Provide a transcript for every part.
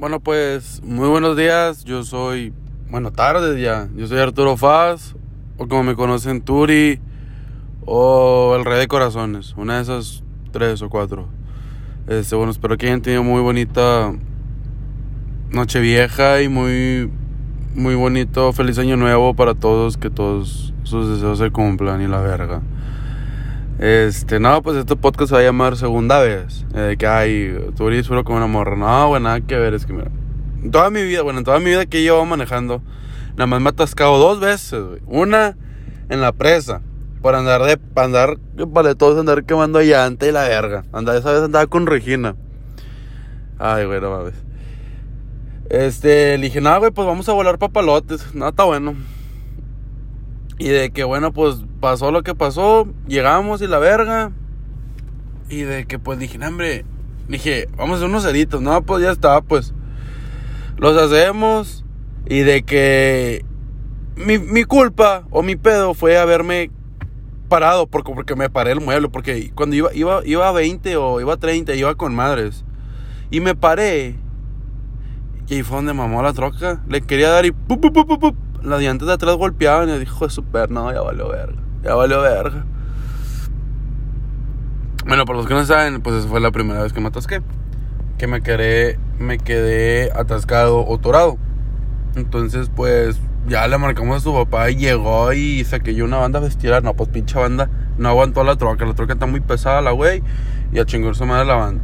Bueno, pues muy buenos días. Yo soy, bueno, tarde ya. Yo soy Arturo Faz, o como me conocen, Turi, o el Rey de Corazones. Una de esas tres o cuatro. Este, bueno, espero que hayan tenido muy bonita noche vieja y muy, muy bonito feliz año nuevo para todos. Que todos sus deseos se cumplan y la verga. Este, no, pues este podcast se va a llamar Segunda Vez. Eh, que hay, tú eres como una morra. No, bueno, nada que ver, es que mira. Toda mi vida, bueno, en toda mi vida que llevo manejando, nada más me ha atascado dos veces, güey. Una en la presa, por andar de, para andar, para todos andar quemando llanta y la verga. Andar, esa vez andaba con Regina. Ay, güey, no mames. Este, le dije, nada, güey, pues vamos a volar papalotes. No, está bueno. Y de que bueno, pues pasó lo que pasó, llegamos y la verga. Y de que pues dije, hombre, dije, vamos a hacer unos ceritos. No, pues ya está, pues. Los hacemos. Y de que mi, mi culpa o mi pedo fue haberme parado porque, porque me paré el mueble. Porque cuando iba, iba, iba a 20 o iba a 30, iba con madres. Y me paré. Y fue donde mamó la troca. Le quería dar y ¡pup, pup, pup, las dientes de atrás golpeaban y dijo super, no, ya valió verga, ya valió verga. Bueno, por los que no saben, pues esa fue la primera vez que me atasqué. Que me quedé, me quedé atascado o torado. Entonces, pues, ya le marcamos a su papá y llegó y saqué yo una banda vestida. No, pues pinche banda, no aguantó la troca. La troca está muy pesada, la güey. Y a chingar su madre la banda.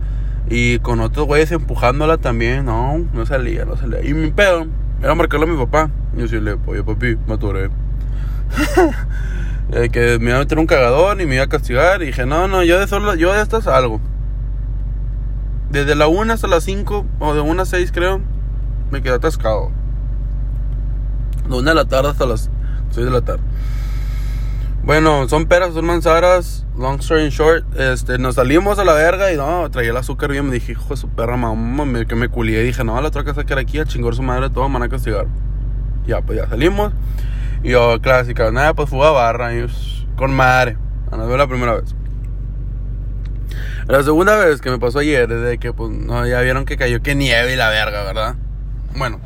Y con otros güeyes empujándola también. No, no salía, no salía. Y mi pedo era marcarle a mi papá. Y decirle, oye papi, me atoré. eh, que me iba a meter un cagadón y me iba a castigar. Y dije, no, no, yo de solo, yo de estas algo. Desde la 1 hasta las 5, o de 1 a 6 creo, me quedé atascado. De 1 de la tarde hasta las 6 de la tarde. Bueno, son peras, son manzanas. Long story short, este, nos salimos a la verga y no, traía el azúcar bien. Me dije, hijo de su perra, mamá, que me culié. Dije, no, la troca se queda aquí a chingar su madre, todo, me van a castigar. Ya, pues ya salimos. Y yo, clásica, nada, pues fue a barra. Y, con madre. Nos la primera vez. La segunda vez que me pasó ayer, desde que, pues, ya vieron que cayó que nieve y la verga, ¿verdad? Bueno.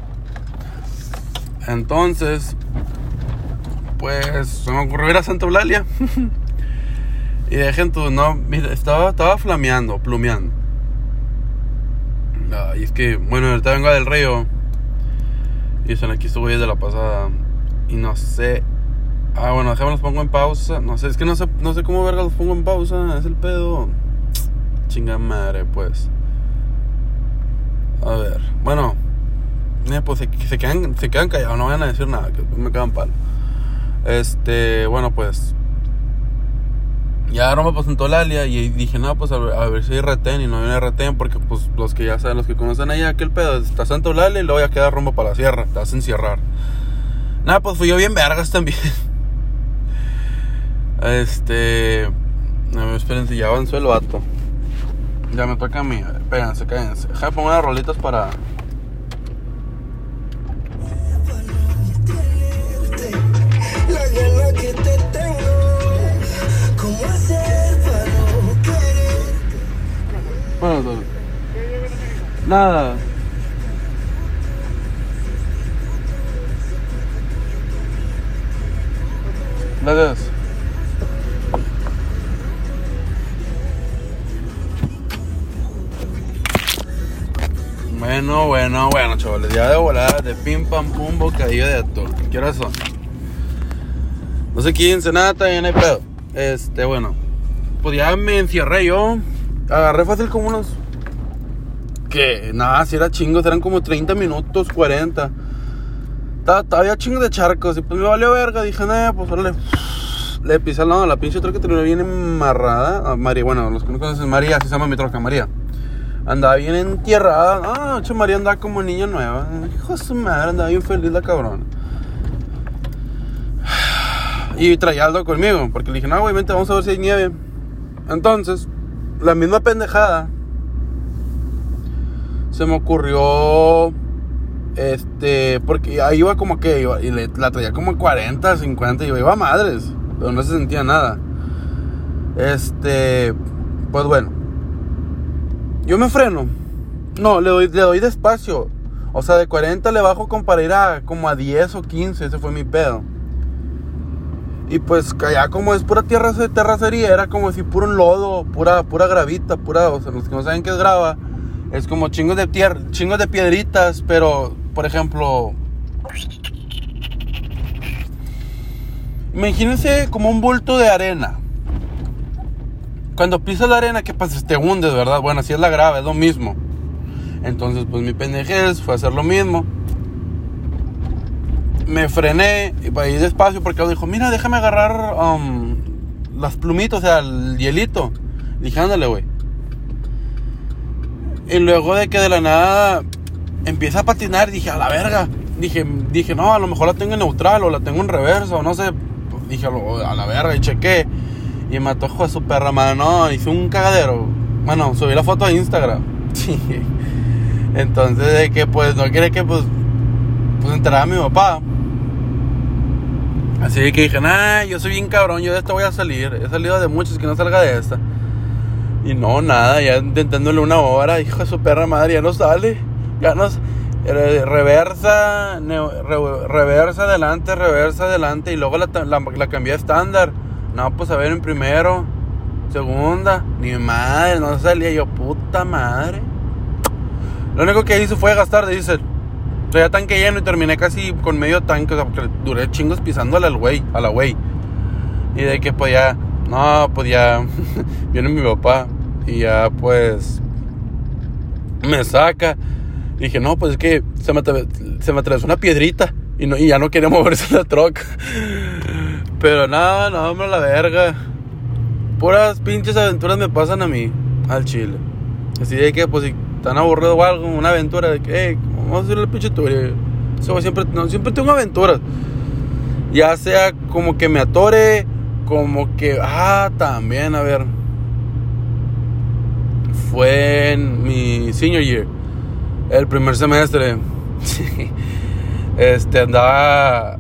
Entonces, pues, se me ocurrió ir a Santa Eulalia. y dejen tú, no, mira, estaba, estaba flameando, plumeando. y es que, bueno, ahorita vengo del río. Y son aquí estuve de la pasada. Y no sé. Ah, bueno, déjame los pongo en pausa. No sé, es que no sé, no sé cómo verga los pongo en pausa. Es el pedo. Chinga madre, pues. A ver. Bueno. Eh, pues se, se, quedan, se quedan callados, no vayan a decir nada, que me quedan palo. Este, bueno, pues. Ya no me presentó Lalia y dije, no, pues a ver, si hay retén y no viene retén porque pues los que ya saben, los que conocen allá, aquel pedo, está Santo Lalia y luego ya queda rumbo para la sierra, te hacen cierrar. Nada, pues fui yo bien vergas también. Este... No, espérense, ya avanzó el vato. Ya me toca a mí, espérense, cállense. Déjame poner unas rolitas para... Bueno, todo. Nada. Gracias. Bueno, bueno, bueno, chavales. Ya de volada de pim pam pum bocadillo de atún. ¿Qué horas son? No sé quién se nada, también hay pedo. Este, bueno. Pues ya me encierré yo. Agarré fácil como unos. Que nada, si era chingos, eran como 30 minutos, 40. Estaba ya chingo de charcos. Y pues me valió verga. Dije, nah, pues órale. Le pisé al lado de la pinche troca tenía bien amarrada. María, bueno, los que no conocen María, así se llama mi troca, María. Andaba bien entierrada. Ah, María andaba como niña nueva. Hijo de su madre, andaba bien feliz la cabrona. Y traía algo conmigo, porque le dije, no, güey, vente, vamos a ver si hay nieve. Entonces, la misma pendejada se me ocurrió. Este, porque ahí iba como que, iba, y le, la traía como 40, 50, y yo iba a madres, pero no se sentía nada. Este, pues bueno, yo me freno, no, le doy, le doy despacio, O sea, de 40 le bajo como para ir a como a 10 o 15, ese fue mi pedo. Y pues allá como es pura tierra de terracería, era como si puro lodo, pura, pura gravita, pura, o sea, los que no saben qué es grava, es como chingos de tierra, chingos de piedritas, pero, por ejemplo, imagínense como un bulto de arena. Cuando pisas la arena, ¿qué pasa? Te hundes, ¿verdad? Bueno, así es la grava, es lo mismo. Entonces, pues mi pendejez fue hacer lo mismo. Me frené y para ir despacio porque dijo, mira, déjame agarrar um, las plumitas, o sea, el hielito. Dije, ándale, güey. Y luego de que de la nada empieza a patinar, dije, a la verga. Dije, dije, no, a lo mejor la tengo en neutral o la tengo en reversa o no sé. Dije, a la verga y chequé. Y me atojó a su perra, mano. No, hice un cagadero. Bueno, subí la foto a Instagram. Entonces, de que pues no quiere que pues, pues enterara a mi papá. Así que dije, nah, yo soy bien cabrón, yo de esta voy a salir. He salido de muchos que no salga de esta. Y no, nada, ya intentándole una hora, hijo de su perra madre, ya no sale. Ya no eh, reversa, reversa adelante, reversa adelante y luego la, la, cambié a estándar. No, pues a ver en primero, segunda, ni madre, no salía yo, puta madre. Lo único que hice fue gastar diésel. Traía tanque lleno y terminé casi con medio tanque, o sea, porque duré chingos pisándole al güey, a la güey. Y de que pues ya, no, pues ya viene mi papá y ya pues me saca. Dije, no, pues es que se me, se atravesó una piedrita y, no, y ya no quería moverse la troca. Pero nada, no, hombre, a la verga. Puras pinches aventuras me pasan a mí, al chile. Así de que, pues, si están aburrido o algo, una aventura de que, hey, vamos a hacer la pinche. Eso güey, siempre, no, siempre tengo aventuras. Ya sea como que me atore, como que, ah, también, a ver. Fue en mi senior year, el primer semestre. este, andaba.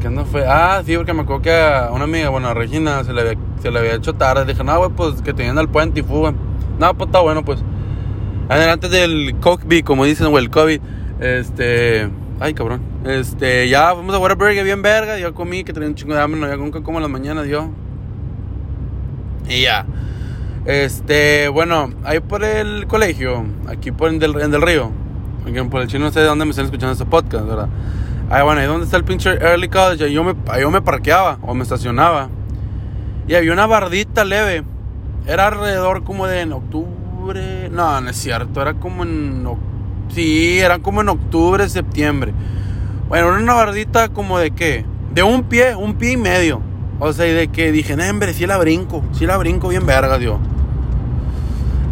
¿Qué no fue? Ah, sí, porque me acuerdo que a una amiga, bueno, a Regina, se le había, hecho tarde. Dije, no, güey, pues que tenían al puente y fuga. No, pues está bueno, pues. Antes del COVID, como dicen, o el COVID, este. Ay, cabrón. Este, ya fuimos a Whataburger bien verga. Yo comí, que tenía un chingo de hambre, no había nunca como en las mañanas, yo. Y ya. Este, bueno, ahí por el colegio, aquí por en del, en del río. Por el chino no sé de dónde me están escuchando este podcast, ¿verdad? Ahí, bueno, ahí donde está el pinche Early College, yo me, ahí yo me parqueaba o me estacionaba. Y había una bardita leve. Era alrededor como de en octubre. No, no es cierto, era como en. Sí, era como en octubre, septiembre. Bueno, era una bardita como de qué? De un pie, un pie y medio. O sea, y de que dije, no, hombre, sí la brinco, sí la brinco bien verga, Dios.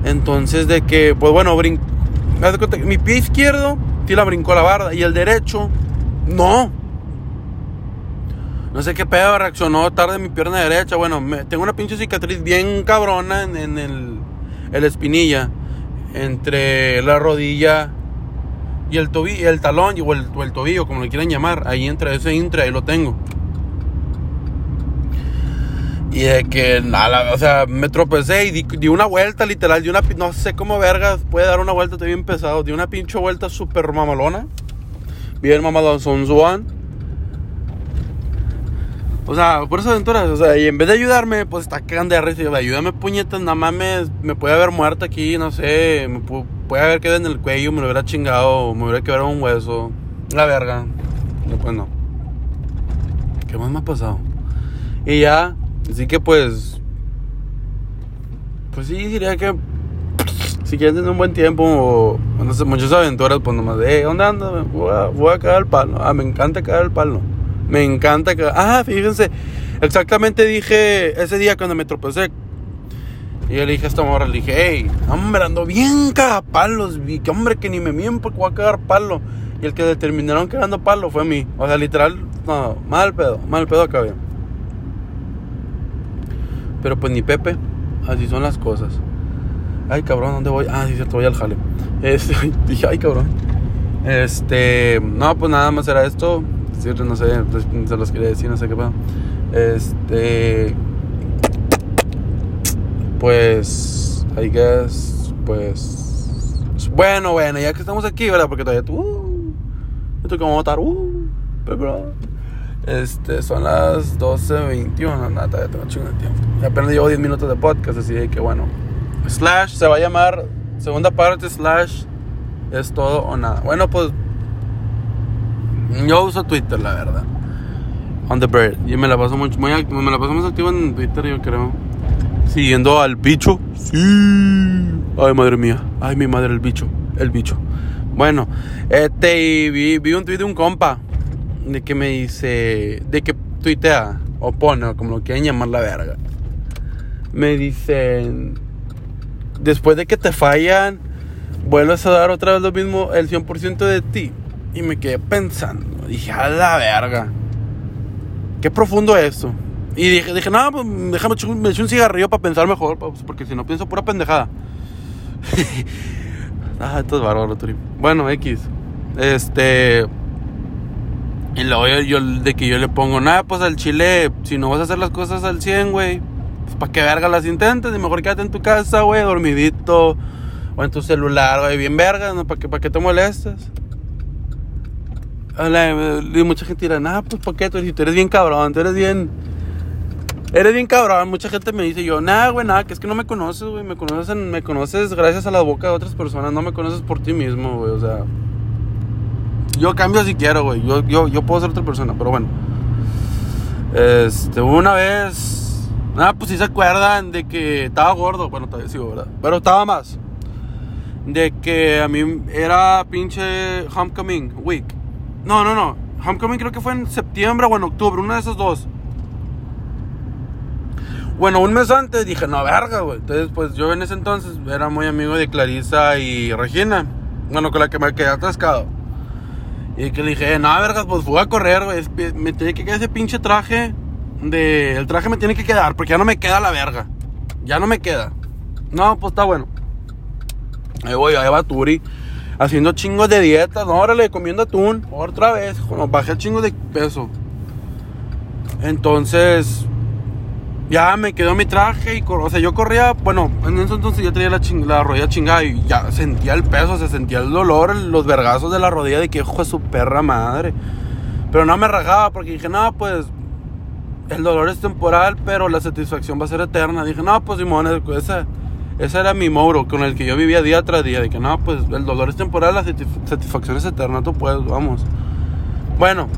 Entonces, de que, pues bueno, brin... me das cuenta que mi pie izquierdo sí la brincó la barda y el derecho, no. No sé qué pedo, reaccionó tarde mi pierna derecha. Bueno, me- tengo una pinche cicatriz bien cabrona en, en el, en la espinilla, entre la rodilla y el tobillo, el talón o el, o el tobillo, como le quieran llamar. Ahí entre ese intra, ahí lo tengo. Y de que, nada, o sea, me tropecé y di, di una vuelta, literal, di una, no sé cómo vergas puede dar una vuelta, estoy bien pesado, di una pinche vuelta súper mamalona, bien mamalón, son. O sea, por esas aventuras, o sea, y en vez de ayudarme, pues está cagando de risa, yo, ayúdame puñetas, nada más me, puede haber muerto aquí, no sé, me pu- puede haber quedado en el cuello, me lo hubiera chingado, me hubiera quebrado un hueso, la verga, pues no. ¿Qué más me ha pasado? Y ya, así que pues. Pues sí, diría que. Si quieres tener un buen tiempo o muchas aventuras, pues nomás "Eh, ¿dónde andas? Voy a, voy a cagar el palo. Ah, me encanta cagar el palo. Me encanta cagar. Ah, fíjense, exactamente dije ese día cuando me tropecé. Y yo le dije a esta morra, le dije, hey, hombre, ando bien cagapalos, vi que hombre que ni me miren porque voy a cagar palo. Y el que le terminaron cagando palo fue a mí. O sea, literal, no, mal pedo, mal pedo acabé. Pero pues ni Pepe, así son las cosas. Ay, cabrón, ¿dónde voy? Ah, sí, cierto, voy al jale. Este, dije, ay, cabrón. Este, no, pues nada más era esto. Sí, no sé, pues, se los quería decir, no sé qué pedo. Este, pues, I guess, pues, bueno, bueno, ya que estamos aquí, ¿verdad? Porque todavía tú, Esto que vamos a votar. Uh, pero. Este, son las 12.21. Nada, todavía tengo chingo de tiempo. Y apenas llevo 10 minutos de podcast, así que bueno. Slash se va a llamar. Segunda parte, slash. Es todo o nada. Bueno, pues. Yo uso Twitter, la verdad. On the bird. Y me la paso mucho. Muy, me la paso más activo en Twitter, yo creo. Siguiendo al bicho. Sí. Ay, madre mía. Ay, mi madre, el bicho. El bicho. Bueno, este, y vi, un tweet de un compa. De que me dice. De que tuitea. O pone, o como lo quieren llamar la verga. Me dicen. Después de que te fallan, vuelves a dar otra vez lo mismo, el 100% de ti. Y me quedé pensando. Dije, a la verga. Qué profundo eso. Y dije, dije no, pues déjame echar un- cigarrillo para pensar mejor, pues, porque si no pienso pura pendejada. ah, esto es bárbaro, Turi. Bueno, X. Este. Y luego yo, de que yo le pongo, nada, pues al chile, si no vas a hacer las cosas al 100, güey, pues para que verga las intentes, y mejor quédate en tu casa, güey, dormidito, o en tu celular, güey, bien verga, ¿no? ¿Para qué, para qué te molestas? Y mucha gente dirá, nah, pues ¿por qué? Tú eres, bien cabrón, tú eres bien... Eres bien cabrón, mucha gente me dice yo, nah, güey, nada, que es que no me conoces, güey, me conoces, me conoces gracias a la boca de otras personas, no me conoces por ti mismo, güey, o sea... Yo cambio si quiero, güey, yo, yo, yo puedo ser otra persona, pero bueno. Este, una vez... Nada, pues si se acuerdan de que estaba gordo, bueno, todavía sigo, ¿verdad? Pero estaba más. De que a mí era pinche Homecoming Week. No, no, no. Homecoming creo que fue en septiembre o en octubre, una de esas dos. Bueno, un mes antes dije, no, verga, güey. Entonces, pues yo en ese entonces era muy amigo de Clarisa y Regina. Bueno, con la que me quedé atascado. Y que le dije, no, vergas, pues fui a correr, güey. Me tiene que quedar ese pinche traje. De... El traje me tiene que quedar, porque ya no me queda la verga. Ya no me queda. No, pues está bueno. Ahí voy, ahí va Turi. Haciendo chingos de dietas. No, órale, comiendo atún. Otra vez. Bueno, bajé chingos de peso. Entonces. Ya me quedó mi traje y o sea, yo corría, bueno, en ese entonces yo tenía la, ching- la rodilla chingada y ya sentía el peso, se sentía el dolor, los vergazos de la rodilla de que hijo de su perra madre. Pero no me rajaba porque dije, no, pues el dolor es temporal, pero la satisfacción va a ser eterna. Dije, no, pues Simón, ese, ese era mi moro con el que yo vivía día tras día. De que no, pues el dolor es temporal, la satisf- satisfacción es eterna, tú puedes, vamos. Bueno,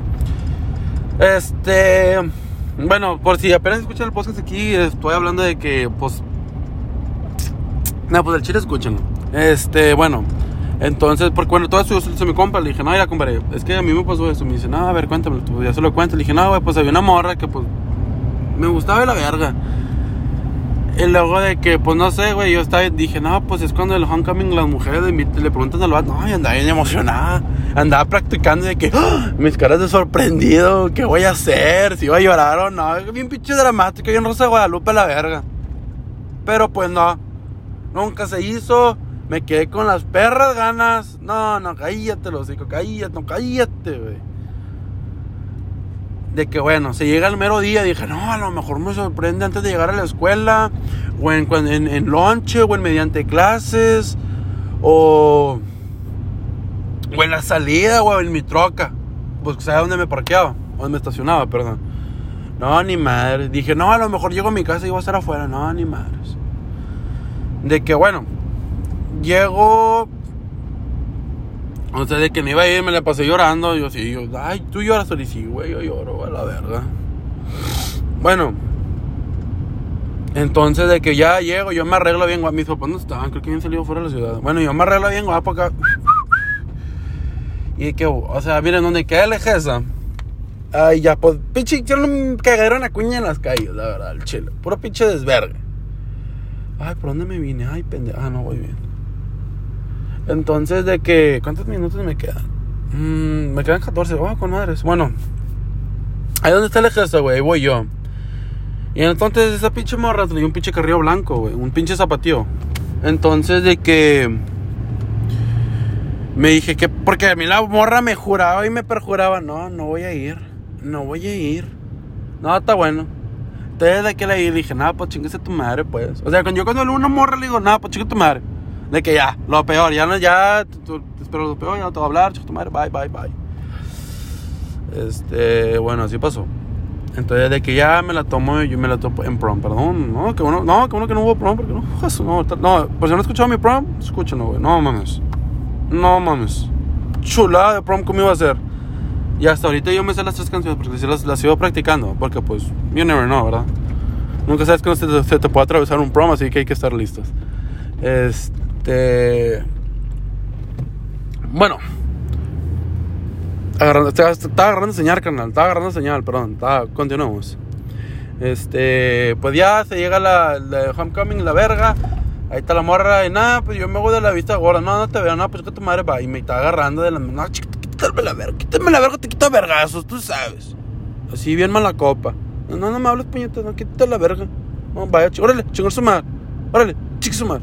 este. Bueno, por si apenas escuchan el podcast aquí, estoy hablando de que, pues. No, pues el chile escuchan. Este, bueno. Entonces, porque bueno, todo eso se me compra. Le dije, no, ya compadre, es que a mí me pasó eso. Me dice, no, a ver, cuéntame. Ya se lo cuento. Le dije, no, pues había una morra que, pues, me gustaba de la verga. Y luego de que, pues no sé, güey, yo estaba, dije, no, pues es cuando el homecoming las mujeres le, le preguntan al vato, no, y andaba bien emocionada, andaba practicando de que, ¡ah! mis caras de sorprendido, ¿qué voy a hacer? Si iba a llorar o no, bien pinche dramático, bien Rosa Guadalupe la verga. Pero pues no, nunca se hizo, me quedé con las perras ganas, no, no, cállate, los hijos, cállate, no, cállate, güey de que bueno, se llega el mero día, dije, no, a lo mejor me sorprende antes de llegar a la escuela, o en, en, en lonche, o en mediante clases, o, o en la salida, o en mi troca, pues sabes dónde me parqueaba, dónde me estacionaba, perdón. No, ni madre. Dije, no, a lo mejor llego a mi casa y voy a estar afuera. No, ni madres. De que bueno, llego o sea, de que me iba a ir, me la pasé llorando. Yo sí, yo, ay, tú lloras, Tori, sí, güey, yo lloro, a la verga. Bueno, entonces de que ya llego, yo me arreglo bien guapo. Mis papás no estaban, creo que habían salido fuera de la ciudad. Bueno, yo me arreglo bien guapo acá. Y que, o sea, miren, donde queda la ejesa. Ay, ya, pues, pinche, hicieron un cagadero en la cuña en las calles, la verdad, el chile. Puro pinche desvergue. Ay, ¿por dónde me vine? Ay, pendejo. Ah, no, voy bien. Entonces, de que. ¿Cuántos minutos me quedan? Mm, me quedan 14. Oh, con madres. Bueno, ahí donde está la ejército, güey. Ahí voy yo. Y entonces, esa pinche morra traía un pinche carrillo blanco, güey. Un pinche zapatío. Entonces, de que. Me dije que. Porque a mí la morra me juraba y me perjuraba. No, no voy a ir. No voy a ir. No, está bueno. Entonces, de que le dije, nada, pues chingase tu madre, pues. O sea, cuando yo cuando una morra le digo, nada, pues chingue tu madre. De que ya, lo peor, ya no, ya, te espero lo peor, ya no te voy a hablar, tu madre, bye, bye, bye. Este, bueno, así pasó. Entonces, de que ya me la tomo, yo me la tomo en prom, perdón. No, que bueno, no, que bueno que no hubo prom, porque no, no, no, pues si no has escuchado mi prom, escúchenlo, güey. No mames. No mames. Chulada de prom, ¿cómo iba a ser? Y hasta ahorita yo me sé las tres canciones porque las, las sigo practicando. Porque, pues, you never know, ¿verdad? Nunca sabes que se te, se te puede atravesar un prom, así que hay que estar listos. Este. Bueno. Agarrando, estaba, estaba agarrando señal, carnal. Estaba agarrando señal, perdón. Continuamos. Este. Pues ya se llega la, homecoming, la verga. Ahí está la morra. Y nada, pues yo me voy de la vista gorda. No, no te veo, no, pues que tu madre va. Y me está agarrando de la. No, quítame la verga. Quítame la verga, te quito vergazos, tú sabes. Así bien mala copa. No, no, me hables puñetas, no, quítate la verga. No, vaya, ch- órale, su madre. Órale, chique su madre.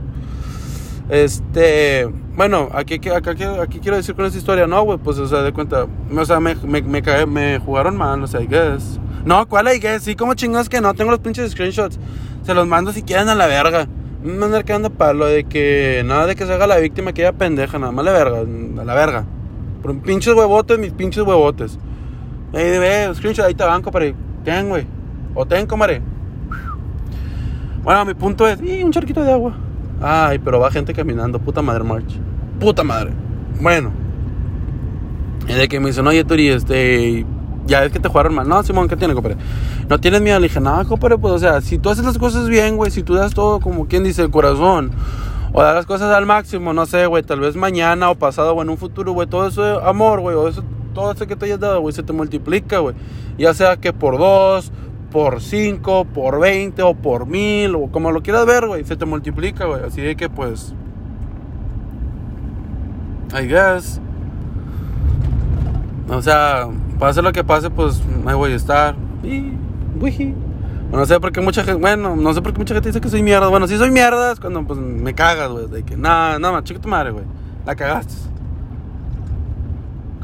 Este, bueno, aquí, aquí, aquí, quiero decir con esta historia, no, güey, pues, o sea, de cuenta, o sea, me, me, me, cagué- me jugaron mal, o sea, I guess. No, ¿cuál I guess? Sí, como chingados que no, tengo los pinches screenshots. Se los mando si quieren a la verga. Me andar quedando palo de que, nada de que se haga la víctima, que ella pendeja, nada más la verga, a la verga. Por pinches huevotes, mis pinches huevotes. Ahí ve, screenshot, ahí te banco, para Ten, güey. O ten, comadre. Bueno, mi punto es, y un charquito de agua. Ay, pero va gente caminando, puta madre, March. Puta madre. Bueno. Y de que me dicen, oye, Turi, este. Ya es que te jugaron mal. No, Simón, ¿qué tiene, compadre? No tienes miedo. Le dije, no, compadre, pues, o sea, si tú haces las cosas bien, güey, si tú das todo como quien dice el corazón, o das las cosas al máximo, no sé, güey, tal vez mañana o pasado o en un futuro, güey, todo eso amor, güey, o eso, todo eso que te hayas dado, güey, se te multiplica, güey. Ya sea que por dos, por cinco, por veinte o por mil, o como lo quieras ver, güey, se te multiplica, güey. Así de que, pues. I guess. O sea, pase lo que pase, pues ahí voy a estar. Y, wiji. No sé por qué mucha gente, bueno, no sé por qué mucha gente dice que soy mierda. Bueno, si soy mierda es cuando pues me cagas, güey. De que, nada, nada más, chica tu madre, güey. La cagaste.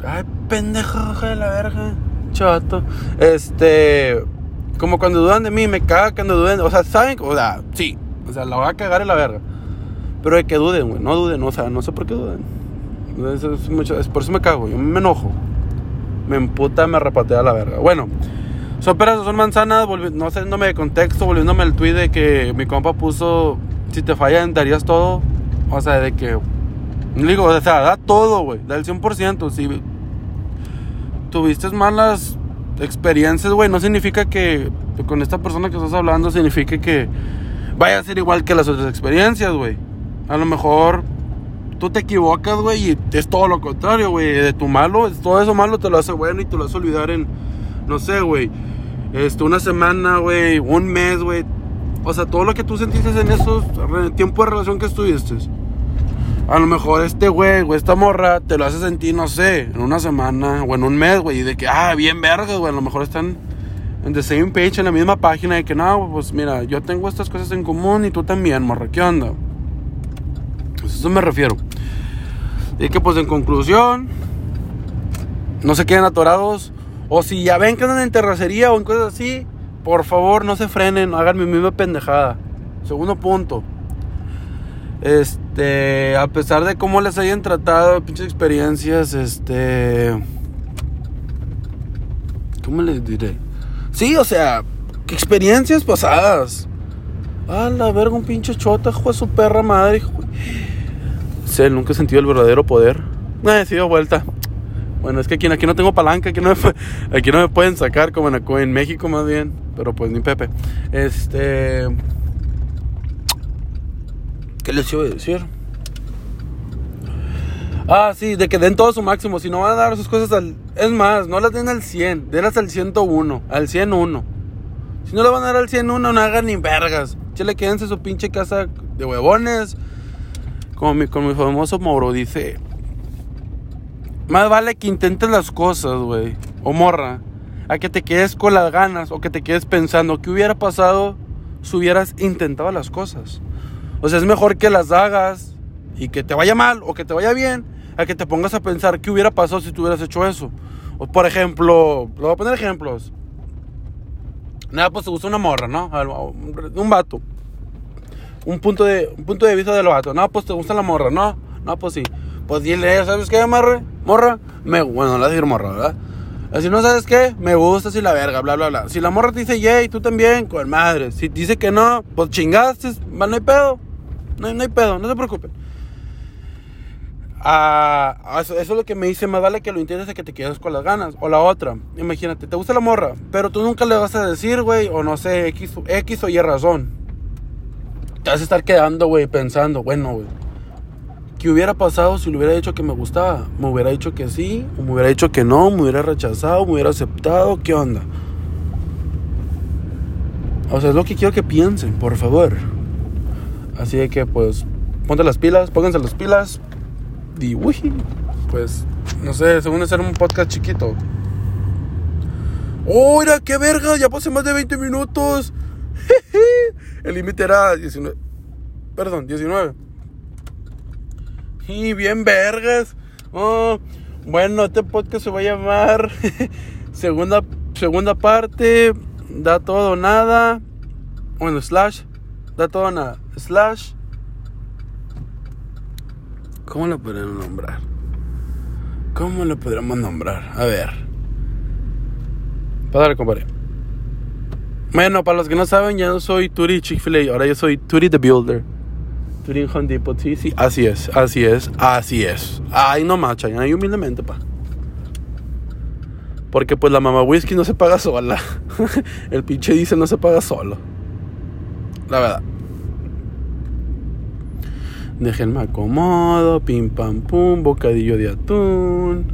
Ay, pendejo, de la verga. Chato. Este. Como cuando dudan de mí, me caga cuando duden. O sea, ¿saben? O sea, sí. O sea, la voy a cagar en la verga. Pero de que duden, güey. No duden, o sea, no sé por qué duden. Es mucho- es por eso me cago, yo me enojo. Me emputa, me repatea la verga. Bueno, son peras son manzanas, no haciéndome de contexto, volviéndome al tweet de que mi compa puso, si te fallan, darías todo. O sea, de que, digo, o sea, da todo, güey, da el 100%. Si tuviste malas experiencias, güey, no significa que con esta persona que estás hablando, significa que vaya a ser igual que las otras experiencias, güey. A lo mejor tú te equivocas, güey, y es todo lo contrario, güey. De tu malo, todo eso malo te lo hace bueno y te lo hace olvidar en, no sé, güey, este, una semana, güey, un mes, güey. O sea, todo lo que tú sentiste en esos tiempos de relación que estuviste. A lo mejor este güey o esta morra te lo hace sentir, no sé, en una semana o en un mes, güey, y de que, ah, bien vergas, güey, a lo mejor están en the same page, en la misma página, de que, no, pues mira, yo tengo estas cosas en común y tú también, morra, ¿qué onda? Pues eso me refiero. Y que pues en conclusión, no se queden atorados. O si ya ven que andan en terracería o en cosas así, por favor no se frenen, hagan mi misma pendejada. Segundo punto. Este, a pesar de cómo les hayan tratado, pinches experiencias, este... ¿Cómo les diré? Sí, o sea, experiencias pasadas. A la verga, un pinche chota, hijo su perra madre, hijo. Sé, nunca he sentido el verdadero poder. Eh, sí, dio vuelta. Bueno, es que aquí, aquí no tengo palanca, aquí no, me, aquí no me pueden sacar como en, en México más bien. Pero pues ni Pepe. Este... ¿Qué les iba a decir? Ah, sí, de que den todo su máximo. Si no van a dar sus cosas al... Es más, no las den al 100. Denlas al 101. Al 101. Si no le van a dar al 101, no hagan ni vergas. Chile, quédense en su pinche casa de huevones. Como mi, como mi famoso Moro dice... Más vale que intentes las cosas, güey. O morra. A que te quedes con las ganas. O que te quedes pensando. ¿Qué hubiera pasado si hubieras intentado las cosas? O sea, es mejor que las hagas y que te vaya mal o que te vaya bien, a que te pongas a pensar qué hubiera pasado si tú hubieras hecho eso. O por ejemplo, le voy a poner ejemplos. Nada, pues te gusta una morra, ¿no? Un vato. Un punto de, un punto de vista del vato. No, pues te gusta la morra, ¿no? No, pues sí. Pues dile, ¿sabes qué, morra? Morra, me, bueno, no le voy a decir morra, ¿verdad? Así no sabes qué, me gusta si la verga, bla, bla, bla. Si la morra te dice yay, tú también, con madre. Si dice que no, pues chingaste, no hay pedo. No, no hay pedo, no se preocupen. Ah, eso, eso es lo que me dice, más vale que lo intentes de que te quedes con las ganas. O la otra, imagínate, te gusta la morra, pero tú nunca le vas a decir, güey, o no sé, X, X o Y razón. Te vas a estar quedando, güey, pensando, bueno, güey. ¿Qué hubiera pasado si le hubiera dicho que me gustaba? ¿Me hubiera dicho que sí? ¿O me hubiera dicho que no? ¿Me hubiera rechazado? ¿Me hubiera aceptado? ¿Qué onda? O sea, es lo que quiero que piensen, por favor. Así de que, pues, ponte las pilas, pónganse las pilas. Y, uy, pues, no sé, según hacer un podcast chiquito. ¡Oh, mira, qué verga! Ya pasé más de 20 minutos. El límite era 19. Perdón, 19. Y bien vergas. Oh, bueno, este podcast se va a llamar segunda, segunda parte. Da todo nada. Bueno, slash. Da todo nada. Slash. ¿Cómo lo podríamos nombrar? ¿Cómo lo podríamos nombrar? A ver. Padre, compadre. Bueno, para los que no saben, ya no soy Turi Chick-fil-A. Ahora yo soy Turi the Builder. Turi Home Depot, sí, sí. Así es, así es, así es. Ay, no macha, ahí humildemente, pa. Porque pues la mamá whisky no se paga sola. El pinche dice no se paga solo. La verdad. Déjenme acomodo, pim pam pum, bocadillo de atún.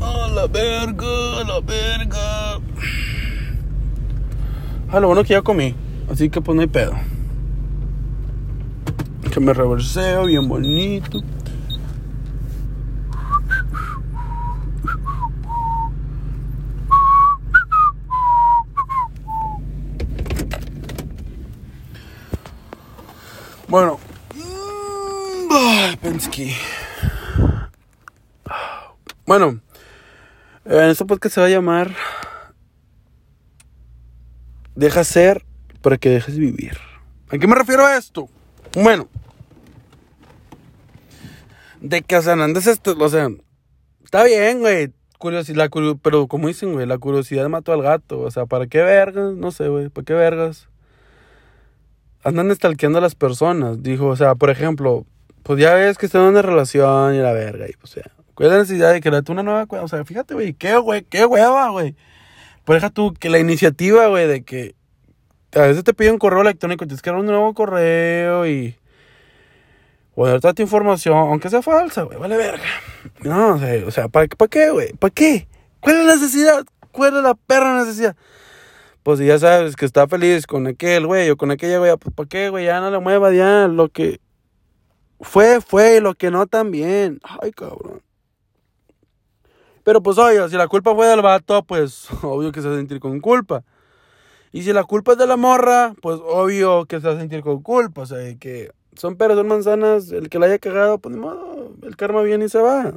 A la verga, a la verga. Ah, lo bueno que ya comí. Así que pues no hay pedo. Que me reverseo bien bonito. Bueno. Ay, Pensky. Bueno. En este podcast se va a llamar Deja ser para que dejes vivir. ¿A qué me refiero a esto? Bueno. De que, o sea, andes esto, o sea, está bien, güey. Curiosidad, pero como dicen, güey, la curiosidad mató al gato. O sea, ¿para qué vergas? No sé, güey, ¿para qué vergas? Andan estalqueando a las personas. Dijo, o sea, por ejemplo, pues ya ves que están en una relación y la verga. Y, pues, o sea, ¿cuál es la necesidad de crearte una nueva? O sea, fíjate, güey, qué, güey, qué hueva, güey. Pues deja tú que la iniciativa, güey, de que a veces te piden correo electrónico y tienes que dar un nuevo correo y poner toda tu información, aunque sea falsa, güey, vale verga. No, o sea, o sea ¿para, ¿para qué, güey? ¿Para qué? ¿Cuál es la necesidad? ¿Cuál es la perra necesidad? Pues si ya sabes que está feliz con aquel, güey, o con aquella, güey, pues ¿para qué, güey? Ya no le mueva, ya, lo que fue, fue, y lo que no también. Ay, cabrón. Pero pues, oye, si la culpa fue del vato, pues obvio que se va a sentir con culpa. Y si la culpa es de la morra, pues obvio que se va a sentir con culpa. O sea, que son peras, son manzanas, el que la haya cagado, pues ni modo, el karma viene y se va.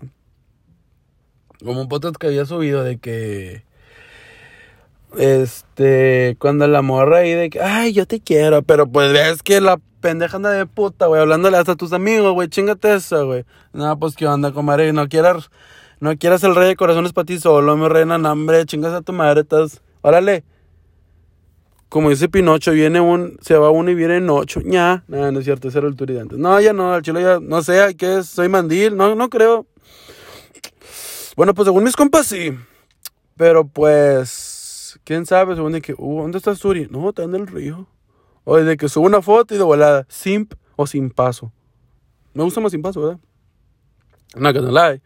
Como un podcast que había subido de que. Este, cuando la morra ahí de que, ay, yo te quiero, pero pues ves que la pendeja anda de puta, güey, hablándole hasta tus amigos, güey, chingate esa, güey. No, pues qué onda, comadre, no quieras, no quieras el rey de corazones para ti solo, mi reina, no, chingas a tu madre, estás, órale. Como dice Pinocho, viene un, se va uno y viene en ocho, ña, no, no es cierto, era el Turi de antes. No, ya no, al chilo ya, no sé, ¿qué es? Soy mandil, no, no creo. Bueno, pues según mis compas sí, pero pues, quién sabe, según de que, uh, ¿dónde está Turi? No, está en el río. O de que subo una foto y de volada, simp o sin paso. Me gusta más sin paso, ¿verdad? No, que no la hay.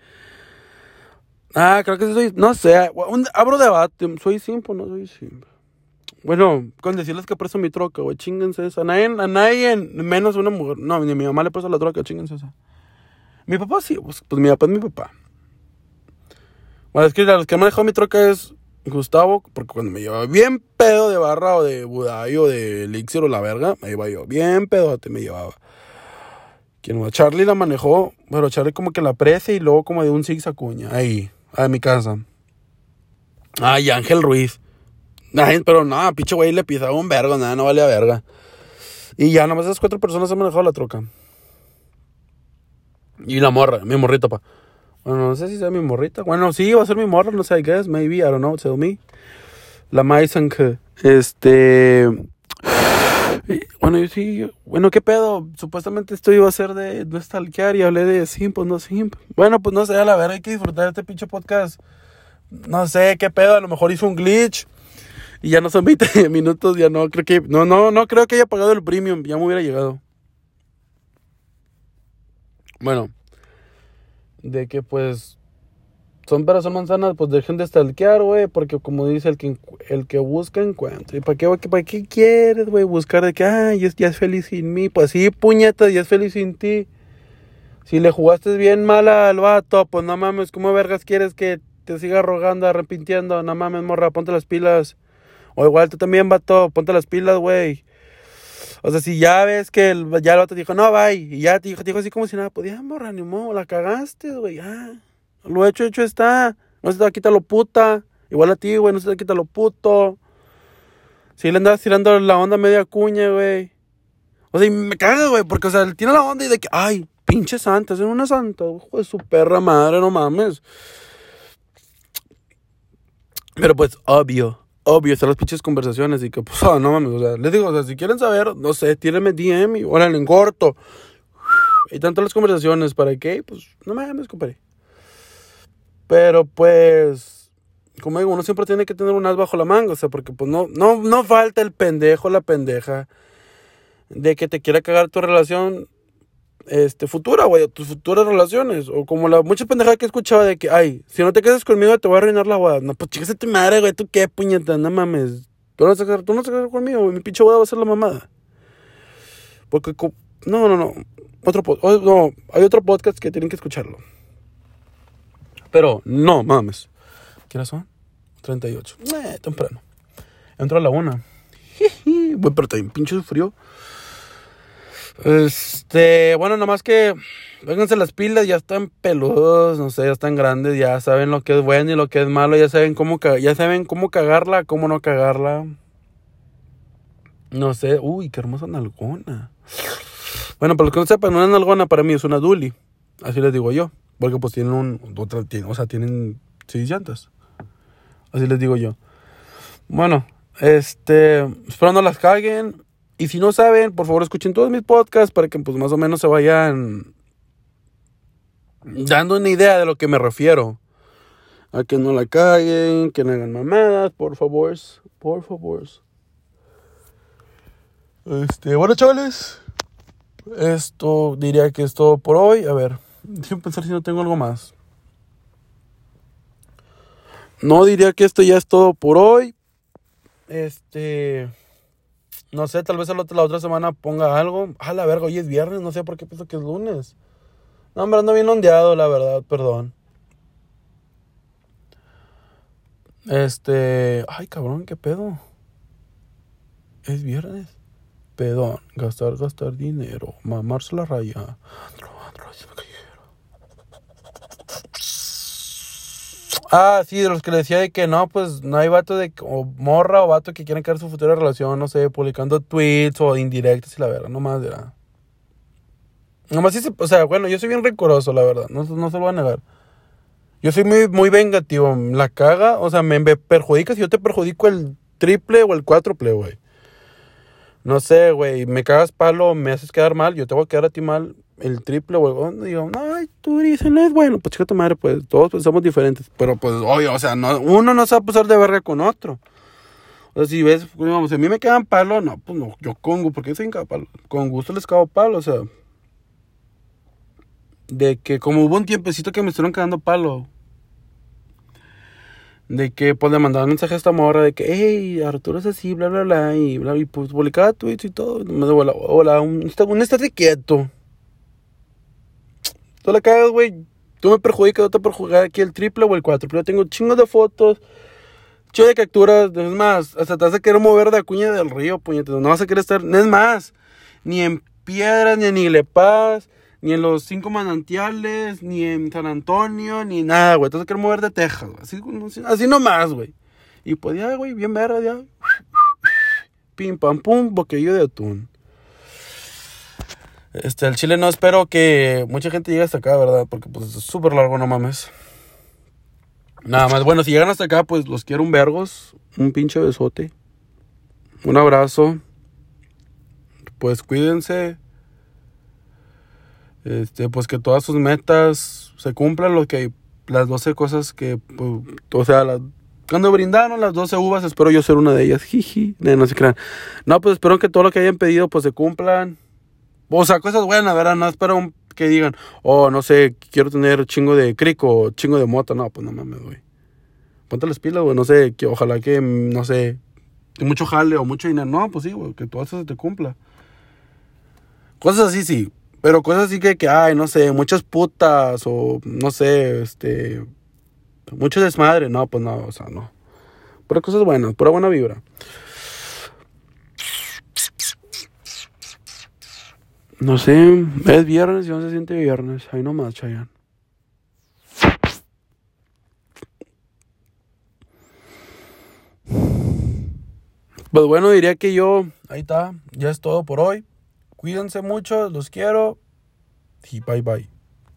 Ah, creo que soy, no sé, un- abro debate, ¿soy simp o no soy simp? Bueno, con decirles que presto mi troca, güey, chingense esa. A nadie, a nadie, menos una mujer. No, ni a mi mamá le presta la troca, chingense esa. Mi papá sí, pues, pues mi papá es mi papá. Bueno, es que los que me dejó mi troca es Gustavo, porque cuando me llevaba bien pedo de barra o de Budai o de Elixir o la verga, me iba yo. Bien pedote me llevaba. Quien no, Charlie la manejó, pero Charlie como que la aprecia y luego como de un zigzag cuña, ahí, a mi casa. Ay, Ángel Ruiz. Pero no, pinche güey le pisaba un vergo, nada, no valía verga. Y ya nomás esas cuatro personas han manejado la troca. Y la morra, mi morrita, pa. Bueno, no sé si sea mi morrita. Bueno, sí, va a ser mi morra, no sé, I guess, maybe, I don't know, tell me. La Maison que, este... Bueno, yo sí, bueno, ¿qué pedo? Supuestamente esto iba a ser de no stalkear y hablé de simp, pues no simp. Bueno, pues no sé, a la verdad hay que disfrutar de este pinche podcast. No sé, ¿qué pedo? A lo mejor hizo un glitch y ya no son 20 minutos, ya no, creo que, no, no, no creo que haya pagado el premium, ya me hubiera llegado. Bueno, de que pues son peras son manzanas, pues dejen de stalkear, güey, porque como dice el que el que busca encuentra. ¿Y para qué, qué quieres, güey, buscar de que ay, ya ya es feliz sin mí? Pues sí, puñetas, ya es feliz sin ti. Si le jugaste bien mal al vato, pues no mames, ¿cómo vergas quieres que te siga rogando, arrepintiendo? No mames, morra, ponte las pilas. O igual tú también, vato, ponte las pilas, güey. O sea, si ya ves que ya el vato dijo, no, bye, y ya te dijo, te dijo así como si nada, pues ya, morra, ni modo, la cagaste, güey, ya. Lo hecho, hecho está. No se te va a quitar lo puta. Igual a ti, güey, no se te va a quitar lo puto. Si le andas tirando la onda media cuña, güey. O sea, y me caga, güey, porque, o sea, él tiene la onda y de que, ay, pinche santa, es una santa, hijo de su perra madre, no mames. Pero pues, obvio, obvio, están las pinches conversaciones y que, pues, ah, no mames, o sea, les digo, o sea, si quieren saber, no sé, tírenme DM y órale, en corto. Y tanto las conversaciones, ¿para qué? Pues, no mames, compadre. Pero pues, como digo, uno siempre tiene que tener un as bajo la manga, o sea, porque pues no, no, no falta el pendejo, la pendeja, de que te quiera cagar tu relación este, futura, güey, tus futuras relaciones. O como la mucha pendeja que escuchaba de que, ay, si no te quedas conmigo te voy a arruinar la boda. No, pues chicas tu madre, güey, tú qué puñeta, no mames. Tú no vas a quedar, tú no vas a conmigo, güey, mi pinche boda va a ser la mamada. Porque, no, no, no. Otro no, hay otro podcast que tienen que escucharlo. Pero, no mames. ¿Qué horas son? 38. Eh, temprano. Entro a la una. Bueno, pero también pinche frío. Este, bueno, nomás que vénganse las pilas, ya están peludos, no sé, ya están grandes, ya saben lo que es bueno y lo que es malo, ya saben cómo ya saben cómo cagarla, cómo no cagarla. No sé, uy, qué hermosa nalgona. Bueno, para los que no sepan, una nalgona para mí es una duli, así les digo yo, porque pues tienen un otra tienen- o sea, tienen seis llantas. Así les digo yo. Bueno, este, espero no las caguen. Y si no saben, por favor escuchen todos mis podcasts para que pues más o menos se vayan dando una idea de lo que me refiero. A que no la caguen, que no hagan mamadas, por favor. Por favor. Este, bueno, chavales. Esto diría que es todo por hoy. A ver, déjenme pensar si no tengo algo más. No diría que esto ya es todo por hoy. Este. No sé, tal vez el otro- la otra semana ponga algo. Ah, la verga, hoy es viernes, no sé por qué pienso que es lunes. No, hombre, ando bien ondeado, la verdad, perdón. Este. Ay, cabrón, qué pedo. Es viernes. Pedón, gastar, gastar dinero, mamarse la raya. Andro, andro, se me cayó. Ah, sí, de los que le decía de que no, pues no hay vato de o morra o vato que quieran crear su futura relación, no sé, publicando tweets o indirectos y la verdad, nomás era. Nomás sí, o sea, bueno, yo soy bien rencoroso, la verdad, no, no se lo voy a negar. Yo soy muy, muy vengativo, la caga, o sea, me, me perjudica si yo te perjudico el triple o el cuádruple, güey. No sé, güey, me cagas palo, me haces quedar mal, yo te voy a quedar a ti mal el triple. Oh, Digo, ay, tú dices, no es bueno, pues chica tu madre, pues todos pues, somos diferentes. Pero pues, oye, o sea, no, uno no se va a pasar de verga con otro. O sea, si ves, pues, digamos, si a mí me quedan palo, no, pues no, yo con gusto, porque soy incapaz, con gusto les cago palo, o sea. De que como hubo un tiempecito que me estuvieron quedando palo. De que pues le mandaban mensaje a esta morra de que, hey, Arturo es así, bla, bla, bla, y bla, y pues publicaba tweets y todo. Me hola, hola, un, un estate quieto. Tú la cagas, güey. Tú me perjudicas, yo te perjudicas aquí el triple o el cuatro. Pero yo tengo chingos de fotos, chingos de capturas. Es más, hasta te vas a querer mover de Acuña del Río, puñetes. No vas a querer estar, no es más, ni en Piedras, ni en Iglepaz, ni en los cinco manantiales, ni en San Antonio, ni nada, güey. Te vas a querer mover de Texas, güey. Así, así nomás, güey. Y pues ya, güey, bien verga, ya. Pim, pam, pum, boquillo de atún. Este, el chile no espero que mucha gente llegue hasta acá, ¿verdad? Porque pues es súper largo, no mames. Nada más, bueno, si llegan hasta acá, pues los quiero un vergos, un pinche besote, un abrazo. Pues cuídense. Este, pues que todas sus metas se cumplan, lo que las 12 cosas que, pues, o sea, cuando brindaron las 12 uvas, espero yo ser una de ellas. Jiji, no, no se crean. No, pues espero que todo lo que hayan pedido, pues se cumplan. O sea, cosas buenas, ¿verdad? No espero un- que digan, oh, no sé, quiero tener chingo de crico o chingo de mota. No, pues no mames, güey. Ponte las pilas, güey. No sé, que ojalá que, no sé, que mucho jale o mucho dinero. No, pues sí, güey, que todo eso se te cumpla. Cosas así, sí. Pero cosas así que, que ay, no sé, muchas putas o, no sé, este, mucho desmadre. No, pues no, o sea, no. Pero cosas buenas, pura buena vibra. No sé, es viernes y no se siente viernes. Ahí nomás, Chayanne. Pues bueno, diría que yo, ahí está, ya es todo por hoy. Cuídense mucho, los quiero y bye bye.